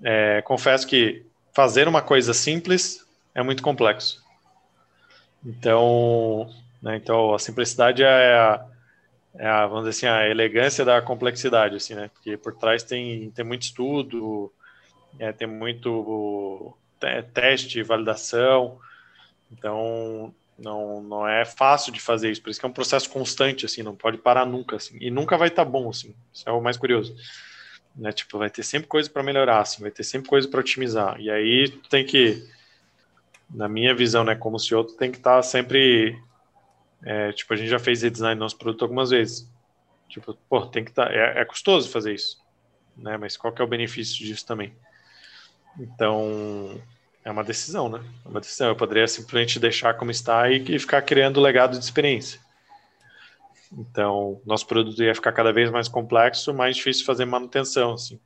É, confesso que fazer uma coisa simples é muito complexo. Então, né, então a simplicidade é a, é a, vamos dizer assim, a elegância da complexidade, assim, né? Porque por trás tem, tem muito estudo, é, tem muito teste, validação. Então, não, não é fácil de fazer isso. Por isso que é um processo constante, assim, não pode parar nunca, assim. E nunca vai estar tá bom, assim. Isso é o mais curioso. Né? Tipo, vai ter sempre coisa para melhorar, assim, vai ter sempre coisa para otimizar. E aí tem que, na minha visão, né, como outro tem que estar tá sempre, é, tipo, a gente já fez redesign do nosso produto algumas vezes. Tipo, pô, tem que estar, tá, é, é custoso fazer isso, né? Mas qual que é o benefício disso também? Então, é uma decisão, né? É uma decisão. Eu poderia simplesmente deixar como está e, e ficar criando legado de experiência. Então, nosso produto ia ficar cada vez mais complexo, mais difícil fazer manutenção, assim.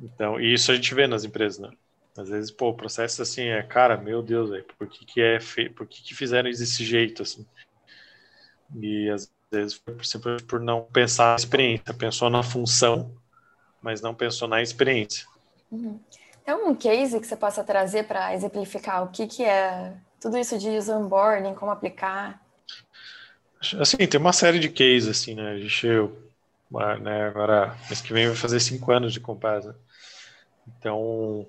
Então, e isso a gente vê nas empresas, né? Às vezes, pô, o processo assim é, cara, meu Deus, véio, por que que é feito, por que que fizeram desse jeito, assim? E às vezes foi simplesmente por não pensar na experiência, pensou na função, mas não pensou na experiência. Uhum. Tem um case que você possa trazer para exemplificar o que, que é tudo isso de user onboarding, como aplicar? Assim, tem uma série de cases, assim, né? A gente, né, agora, mês que vem vai fazer cinco anos de Compass, né? Então,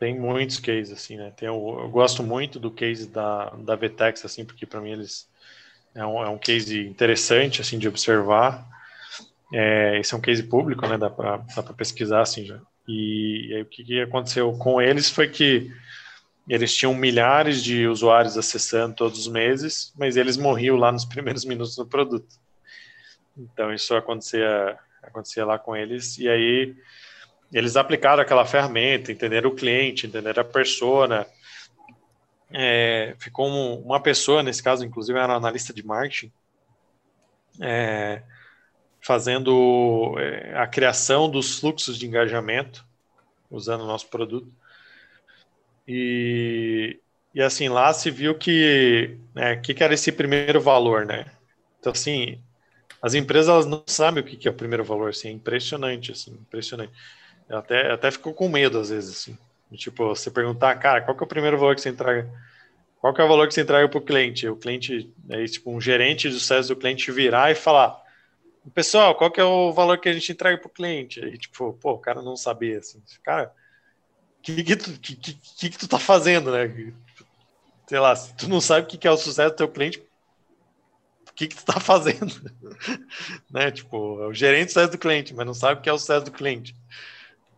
tem muitos cases, assim, né? Tem, eu, eu gosto muito do case da, da Vtex, assim, porque para mim eles é um, é um case interessante, assim, de observar. É, esse é um case público, né? Dá para pesquisar, assim, já. E, e aí, o que, que aconteceu com eles foi que eles tinham milhares de usuários acessando todos os meses, mas eles morriam lá nos primeiros minutos do produto. Então isso acontecia, acontecia lá com eles e aí eles aplicaram aquela ferramenta, entenderam o cliente, entenderam a persona. É, ficou um, uma pessoa nesse caso, inclusive era um analista de marketing, é, fazendo é, a criação dos fluxos de engajamento usando o nosso produto. E, e assim, lá se viu que, né, que, era esse primeiro valor, né? Então, assim, as empresas elas não sabem o que, é o primeiro valor, assim, é impressionante, assim, impressionante. Eu até, até fico com medo, às vezes, assim. Tipo, você perguntar, cara, qual que é o primeiro valor que você entrega? Qual que é o valor que você entrega para o cliente? O cliente, aí, tipo, um gerente de sucesso do cliente virar e falar, pessoal, qual que é o valor que a gente entrega para o cliente? E, tipo, pô, o cara não sabia, assim, cara, o que que tu, que, que, que, tu tá fazendo, né? Sei lá, se tu não sabe o que, que é o sucesso do teu cliente, o que que tu tá fazendo? né? Tipo, é o gerente do sucesso do cliente, mas não sabe o que é o sucesso do cliente.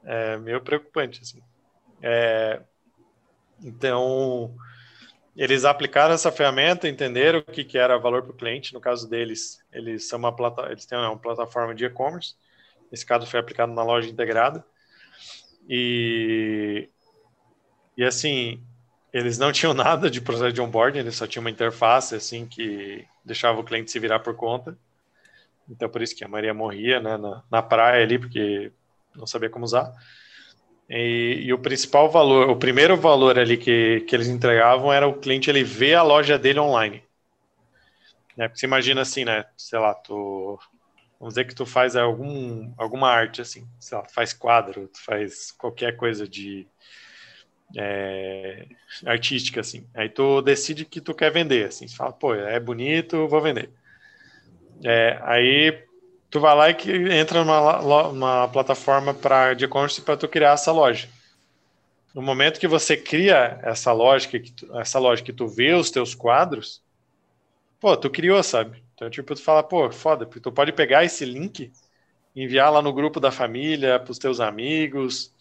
É meio preocupante, assim. É, então, eles aplicaram essa ferramenta, entenderam o que, que era valor para o cliente. No caso deles, eles são uma plata, eles têm uma plataforma de e-commerce. Esse caso foi aplicado na loja integrada. E, e assim, eles não tinham nada de processo de onboarding, eles só tinham uma interface assim que deixava o cliente se virar por conta. Então, por isso que a Maria morria né, na, na praia ali, porque não sabia como usar. E, e, o principal valor, o primeiro valor ali que, que eles entregavam era o cliente ele ver a loja dele online. Né? Porque você imagina assim, né? Sei lá, tu, vamos dizer que tu faz algum, alguma arte assim, sei lá, tu faz quadro, tu faz qualquer coisa de é, artística assim. Aí tu decide que tu quer vender, assim, você fala, pô, é bonito, vou vender. É, aí tu vai lá e entra numa, numa plataforma para de e-commerce para tu criar essa loja. No momento que você cria essa lógica, que tu, essa lógica que tu vê os teus quadros, pô, tu criou, sabe? Então, tipo, tu fala, pô, foda, tu pode pegar esse link, enviar lá no grupo da família, para os teus amigos,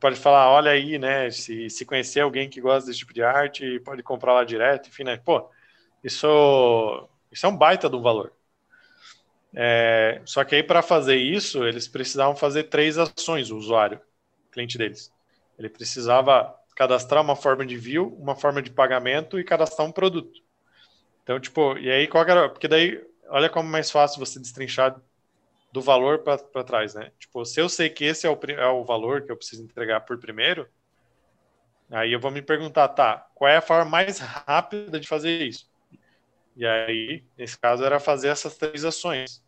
pode falar, olha aí, né, se, se conhecer alguém que gosta desse tipo de arte, pode comprar lá direto, enfim, né? Pô, isso Isso é um baita de um valor. É, só que aí, para fazer isso, eles precisavam fazer três ações, o usuário, cliente deles. Ele precisava cadastrar uma forma de view, uma forma de pagamento e cadastrar um produto. Então, tipo, e aí qual era? Porque daí, olha como é mais fácil você destrinchar do valor para trás, né? Tipo, se eu sei que esse é o, é o valor que eu preciso entregar por primeiro, aí eu vou me perguntar, tá, qual é a forma mais rápida de fazer isso? E aí, nesse caso, era fazer essas três ações.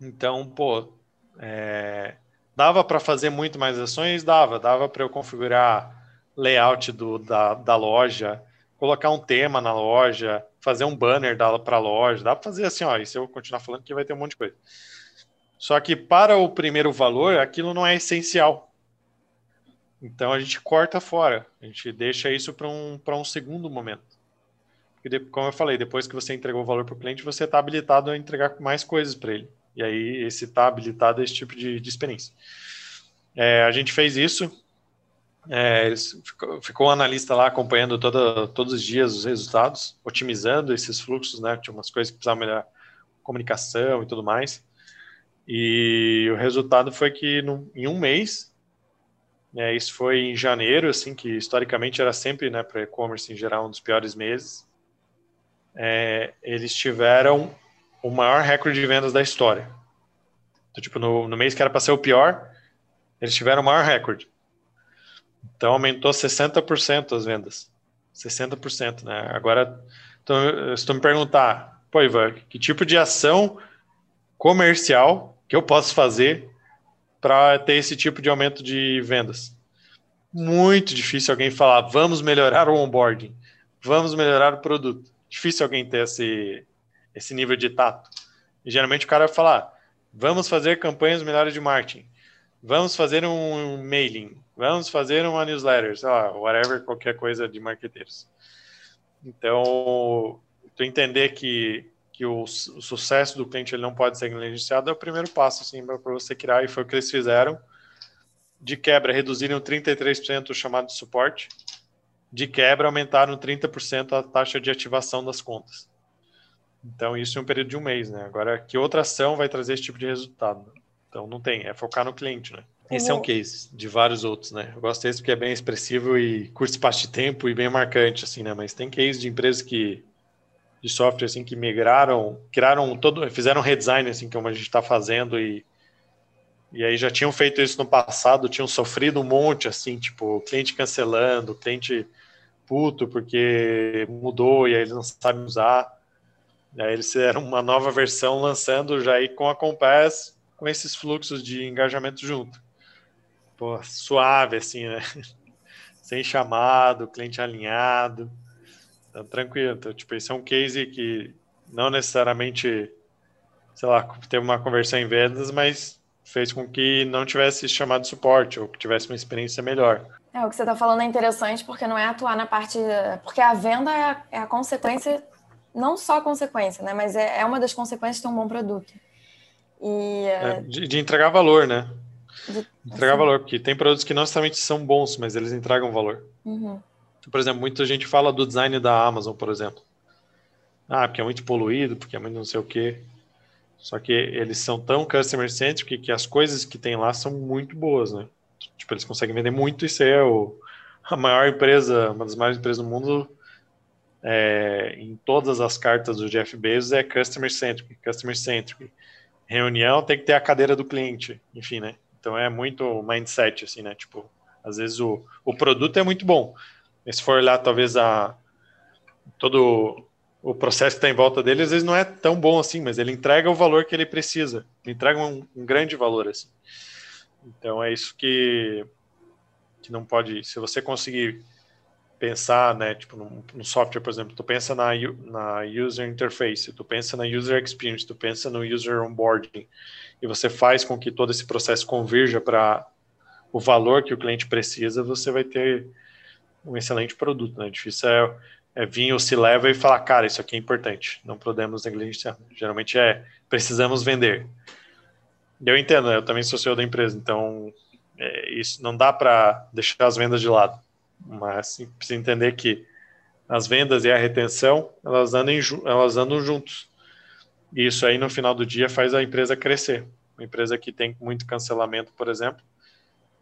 Então, pô, é, dava para fazer muito mais ações? Dava. Dava para eu configurar layout do, da, da loja, colocar um tema na loja, fazer um banner para a loja. Dá para fazer assim, ó, e se eu continuar falando que vai ter um monte de coisa. Só que para o primeiro valor, aquilo não é essencial. Então a gente corta fora, a gente deixa isso para um, um segundo momento. Porque, como eu falei, depois que você entregou o valor para o cliente, você está habilitado a entregar mais coisas para ele. E aí, esse está habilitado a esse tipo de, de experiência. É, a gente fez isso, é, ficou, ficou um analista lá acompanhando toda, todos os dias os resultados, otimizando esses fluxos, né? Tinha umas coisas que precisavam melhorar, comunicação e tudo mais. E o resultado foi que no, em um mês, né, isso foi em janeiro, assim, que historicamente era sempre, né, para e-commerce em geral, um dos piores meses. É, eles tiveram o maior recorde de vendas da história. Então, tipo, no, no mês que era para ser o pior, eles tiveram o maior recorde. Então, aumentou 60% as vendas. 60%, né? Agora, então, se tu me perguntar, pô, Ivan, que tipo de ação comercial que eu posso fazer para ter esse tipo de aumento de vendas? Muito difícil alguém falar, vamos melhorar o onboarding, vamos melhorar o produto. Difícil alguém ter esse, esse nível de tato. E geralmente o cara vai falar, vamos fazer campanhas melhores de marketing, vamos fazer um mailing, vamos fazer uma newsletter, sei lá, whatever, qualquer coisa de marqueteiros. Então, tu entender que, que o, o, sucesso do cliente ele não pode ser negligenciado é o primeiro passo assim, para você criar, e foi o que eles fizeram. De quebra, reduzirem 33% o chamado de suporte. De quebra, aumentaram 30% a taxa de ativação das contas. Então, isso em um período de um mês, né? Agora, que outra ação vai trazer esse tipo de resultado? Então, não tem, é focar no cliente, né? Esse é um case de vários outros, né? Eu gosto desse porque é bem expressivo e curto espaço de tempo e bem marcante, assim, né? Mas tem case de empresas que de software assim que migraram, criaram todo, fizeram redesign assim como a gente está fazendo e e aí já tinham feito isso no passado, tinham sofrido um monte assim, tipo cliente cancelando, cliente puto porque mudou e aí eles não sabem usar. Aí eles fizeram uma nova versão lançando já aí com a Compass, com esses fluxos de engajamento junto. Pô, suave, assim, né? Sem chamado, cliente alinhado. Então, tranquilo. Então, tipo, esse é um case que não necessariamente, sei lá, teve uma conversão em vendas, mas fez com que não tivesse chamado de suporte ou que tivesse uma experiência melhor. É, o que você está falando é interessante porque não é atuar na parte. Porque a venda é a, é a consequência não só consequência, né? Mas é, é uma das consequências de ter um bom produto. E, é, de, de, entregar valor, né? De, entregar assim. valor, porque tem produtos que não necessariamente são bons, mas eles entregam valor. Uhum. Por exemplo, muita gente fala do design da Amazon, por exemplo. Ah, porque é muito poluído, porque é muito não sei o quê. Só que eles são tão customer-centric que as coisas que tem lá são muito boas, né? Tipo, eles conseguem vender muito e ser o, a maior empresa, uma das maiores empresas do mundo é, em todas as cartas do Jeff Bezos é customer centric, customer centric. Reunião tem que ter a cadeira do cliente, enfim, né? Então é muito mindset, assim, né? Tipo, às vezes o, o produto é muito bom, mas se for olhar talvez a todo o processo que está em volta dele, às vezes não é tão bom assim, mas ele entrega o valor que ele precisa, ele entrega um, um grande valor, assim. Então é isso que, que não pode, se você conseguir pensar, né, tipo, no, software, por exemplo, tu pensa na, na user interface, tu pensa na user experience, tu pensa no user onboarding, e você faz com que todo esse processo converja para o valor que o cliente precisa, você vai ter um excelente produto, né? Difícil é, é vir ou se leva e falar, cara, isso aqui é importante, não podemos negligenciar. Geralmente é, precisamos vender. Eu entendo, eu também sou CEO da empresa, então é, isso não dá para deixar as vendas de lado mas precisa entender que as vendas e a retenção, elas andam, elas andam juntos. E isso aí, no final do dia, faz a empresa crescer. Uma empresa que tem muito cancelamento, por exemplo,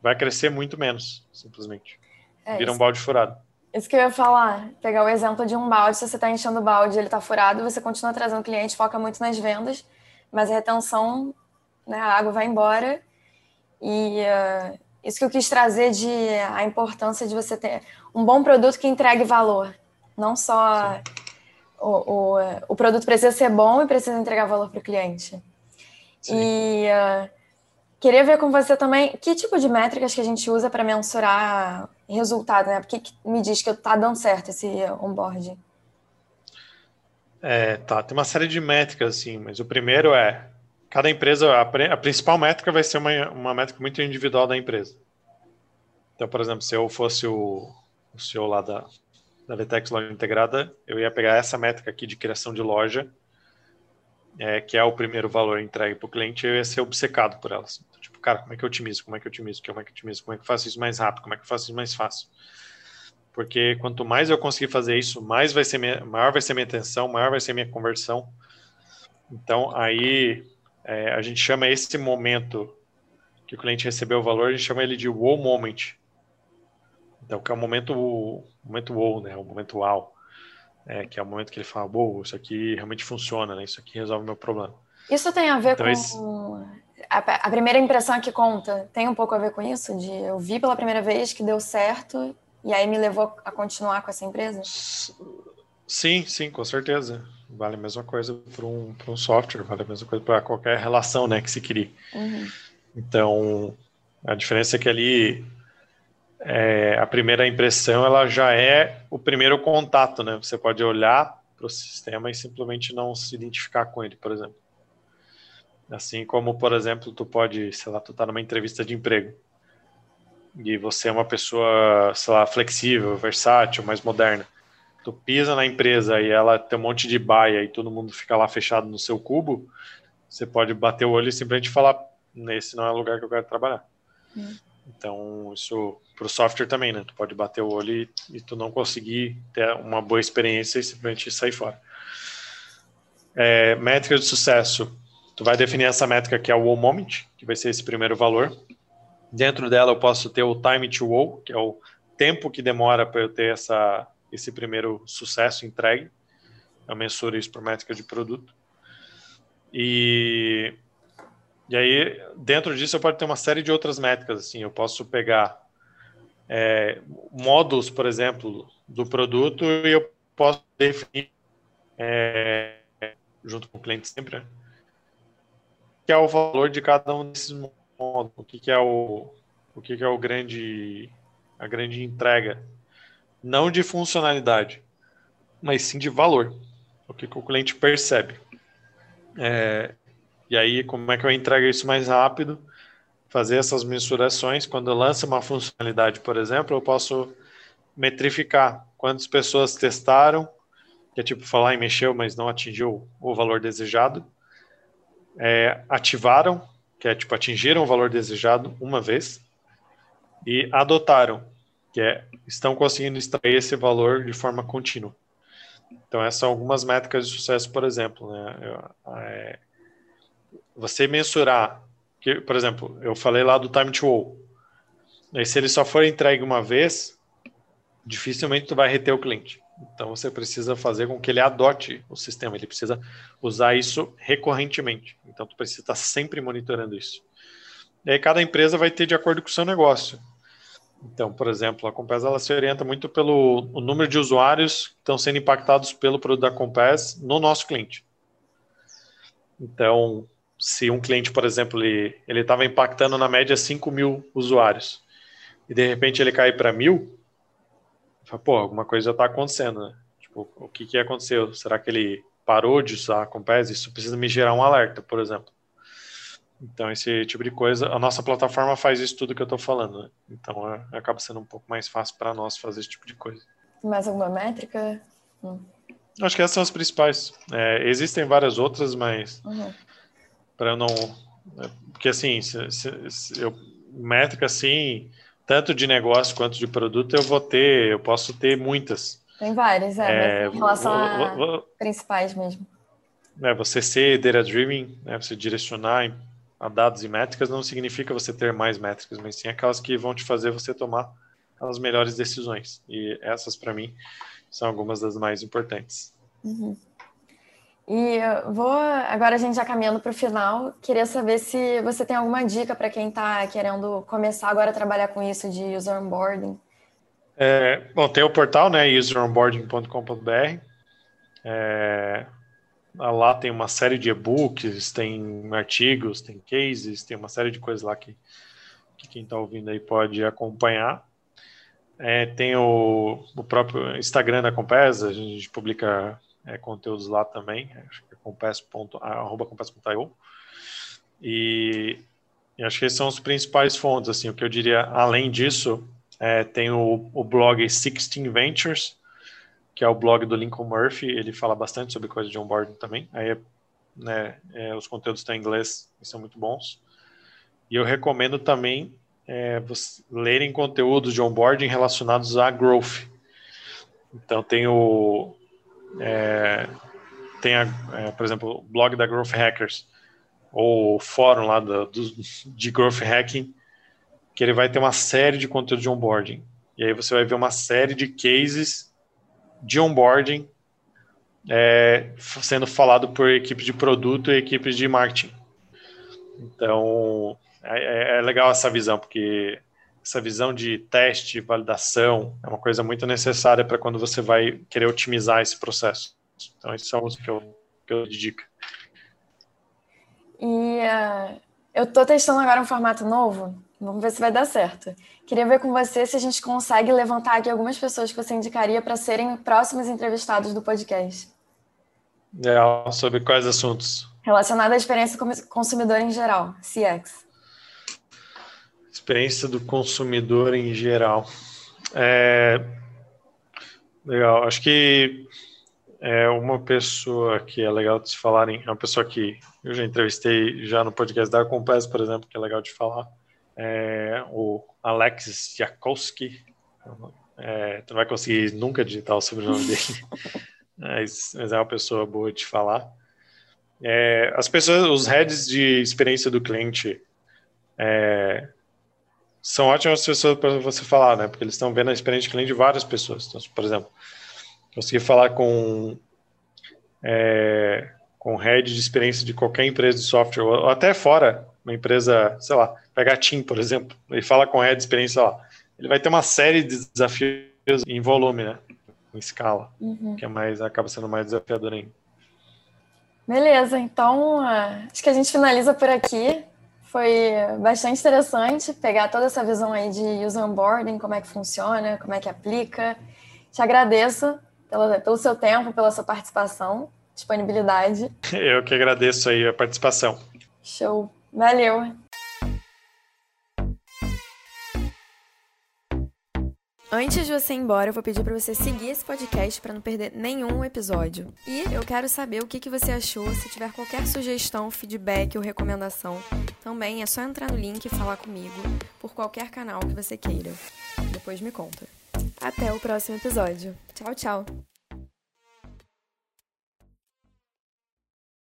vai crescer muito menos, simplesmente. É, Vira um balde furado. Isso que eu ia falar, pegar o exemplo de um balde, se você está enchendo o balde e ele está furado, você continua trazendo cliente, foca muito nas vendas, mas a retenção, né, a água vai embora. E uh, isso que eu quis trazer de a importância de você ter um bom produto que entregue valor. Não só o, o, o, produto precisa ser bom e precisa entregar valor para o cliente. Sim. E uh, queria ver com você também que tipo de métricas que a gente usa para mensurar resultado, né? Porque me diz que está dando certo esse onboarding. É, tá, tem uma série de métricas, assim, mas o primeiro é cada empresa, a, a principal métrica vai ser uma, uma métrica muito individual da empresa. Então, por exemplo, se eu fosse o, o CEO lá da, da Letex Loja Integrada, eu ia pegar essa métrica aqui de criação de loja, é, que é o primeiro valor entregue para o cliente, eu ia ser obcecado por elas. Então, tipo, cara, como é que eu otimizo? Como é que eu otimizo? Como é que eu otimizo? Como é que eu faço isso mais rápido? Como é que eu faço isso mais fácil? Porque quanto mais eu conseguir fazer isso, mais vai ser minha, maior vai ser minha atenção, maior vai ser minha conversão. Então, aí é, a gente chama esse momento que o cliente recebeu o valor, a gente chama ele de wow moment. Então, que é o momento, o momento wow, né? O momento wow. É, que é o momento que ele fala, wow, isso aqui realmente funciona, né? Isso aqui resolve o meu problema. Isso tem a ver então, com esse... a, a, primeira impressão que conta? Tem um pouco a ver com isso? De eu vi pela primeira vez que deu certo e aí me levou a continuar com essa empresa? Sim, sim, com certeza. Vale a mesma coisa para um, um software, vale a mesma coisa para qualquer relação né, que se crie. Uhum. Então, a diferença é que ali é, a primeira impressão ela já é o primeiro contato, né? Você pode olhar para o sistema e simplesmente não se identificar com ele, por exemplo. Assim como, por exemplo, tu pode, sei lá, tu tá numa entrevista de emprego e você é uma pessoa, sei lá, flexível, versátil, mais moderna tu pisa na empresa e ela tem um monte de baia e todo mundo fica lá fechado no seu cubo, você pode bater o olho e simplesmente falar, nesse não é o lugar que eu quero trabalhar. Hum. Então, isso para o software também, né? Tu pode bater o olho e, e, tu não conseguir ter uma boa experiência e simplesmente sair fora. É, métrica de sucesso. Tu vai definir essa métrica que é o wow moment, que vai ser esse primeiro valor. Dentro dela eu posso ter o time to wow, que é o tempo que demora para eu ter essa esse primeiro sucesso entregue. Eu mensuro isso por métrica de produto. E, e aí, dentro disso, eu posso ter uma série de outras métricas. Assim, eu posso pegar é, módulos, por exemplo, do produto e eu posso definir, é, junto com o cliente sempre, né, que é o valor de cada um desses módulos, o que, que é o o que, que é o grande a grande entrega não de funcionalidade, mas sim de valor, o que, o cliente percebe. É, e aí, como é que eu entrego isso mais rápido? Fazer essas mensurações. Quando eu lanço uma funcionalidade, por exemplo, eu posso metrificar quantas pessoas testaram, que é tipo falar e mexeu, mas não atingiu o valor desejado. É, ativaram, que é tipo atingiram o valor desejado uma vez. E adotaram, que é, estão conseguindo extrair esse valor de forma contínua. Então, essas são algumas métricas de sucesso, por exemplo. Né? É, você mensurar, que, por exemplo, eu falei lá do time to all. Aí, se ele só for entregue uma vez, dificilmente tu vai reter o cliente. Então, você precisa fazer com que ele adote o sistema, ele precisa usar isso recorrentemente. Então, tu precisa estar sempre monitorando isso. E aí, cada empresa vai ter de acordo com o seu negócio. Então, por exemplo, a Compass ela se orienta muito pelo número de usuários que estão sendo impactados pelo produto da Compass no nosso cliente. Então, se um cliente, por exemplo, ele estava impactando na média 5 mil usuários e de repente ele cai para mil, fala, pô, alguma coisa está acontecendo, né? Tipo, o que, que aconteceu? Será que ele parou de usar a Compass? Isso precisa me gerar um alerta, por exemplo. Então, esse tipo de coisa, a nossa plataforma faz isso tudo que eu estou falando, né? Então, é, acaba sendo um pouco mais fácil para nós fazer esse tipo de coisa. Mais alguma métrica? Hum. Acho que essas são as principais. É, existem várias outras, mas uhum. para eu não. É, porque, assim, se, se, se eu, métrica, assim, tanto de negócio quanto de produto, eu vou ter, eu posso ter muitas. Tem várias, é, é em relação a principais mesmo. É, você ser data-driven, né, você direcionar a dados e métricas, não significa você ter mais métricas, mas sim aquelas que vão te fazer você tomar as melhores decisões. E essas, para mim, são algumas das mais importantes. Uhum. E vou agora a gente já caminhando para o final, queria saber se você tem alguma dica para quem está querendo começar agora a trabalhar com isso de user onboarding. É, bom, tem o portal, né, useronboarding.com.br. É, lá tem uma série de e-books, tem artigos, tem cases, tem uma série de coisas lá que, que quem está ouvindo aí pode acompanhar. É, tem o, o, próprio Instagram da Compass, a gente publica é, conteúdos lá também, acho que é. E, e acho que esses são os principais fontes, assim, o que eu diria, além disso, é, tem o, o blog Sixteen Ventures, que é o blog do Lincoln Murphy, ele fala bastante sobre coisa de onboarding também, aí né, é, os conteúdos estão em inglês e são muito bons. E eu recomendo também é, lerem conteúdos de onboarding relacionados a growth. Então tem o é, tem a, é, por exemplo o blog da Growth Hackers ou o fórum lá do, do, de Growth Hacking que ele vai ter uma série de conteúdo de onboarding e aí você vai ver uma série de cases de onboarding é, sendo falado por equipes de produto e equipes de marketing. Então, é, é, legal essa visão, porque essa visão de teste, validação, é uma coisa muito necessária para quando você vai querer otimizar esse processo. Então, isso é algo que eu, que eu digo. E uh, eu estou testando agora um formato novo, vamos ver se vai dar certo. Queria ver com você se a gente consegue levantar aqui algumas pessoas que você indicaria para serem próximos entrevistados do podcast. É, sobre quais assuntos? Relacionado à experiência consumidor em geral, CX. Experiência do consumidor em geral. É... Legal. Acho que é uma pessoa que é legal de se falarem, é uma pessoa que eu já entrevistei já no podcast da Compass, por exemplo, que é legal de falar. É o Alex Jakowski. É, tu não vai conseguir nunca digitar o sobrenome dele, mas, mas, é uma pessoa boa de falar. É, as pessoas, os heads de experiência do cliente, é, são ótimas pessoas para você falar, né? Porque eles estão vendo a experiência de cliente de várias pessoas. Então, por exemplo, conseguir falar com é, com head de experiência de qualquer empresa de software, ou até fora, uma empresa, sei lá, pega a Team, por exemplo, e fala com head de experiência, ó, ele vai ter uma série de desafios em volume, né? Em escala, uhum. que é mais, acaba sendo mais desafiador ainda. Beleza, então acho que a gente finaliza por aqui. Foi bastante interessante pegar toda essa visão aí de user onboarding, como é que funciona, como é que aplica. Te agradeço pelo, pelo seu tempo, pela sua participação, disponibilidade. Eu que agradeço aí a participação. Show. Valeu. Antes de você ir embora, eu vou pedir para você seguir esse podcast para não perder nenhum episódio. E eu quero saber o que, que você achou. Se tiver qualquer sugestão, feedback ou recomendação, também é só entrar no link e falar comigo por qualquer canal que você queira. Depois me conta. Até o próximo episódio. Tchau, tchau!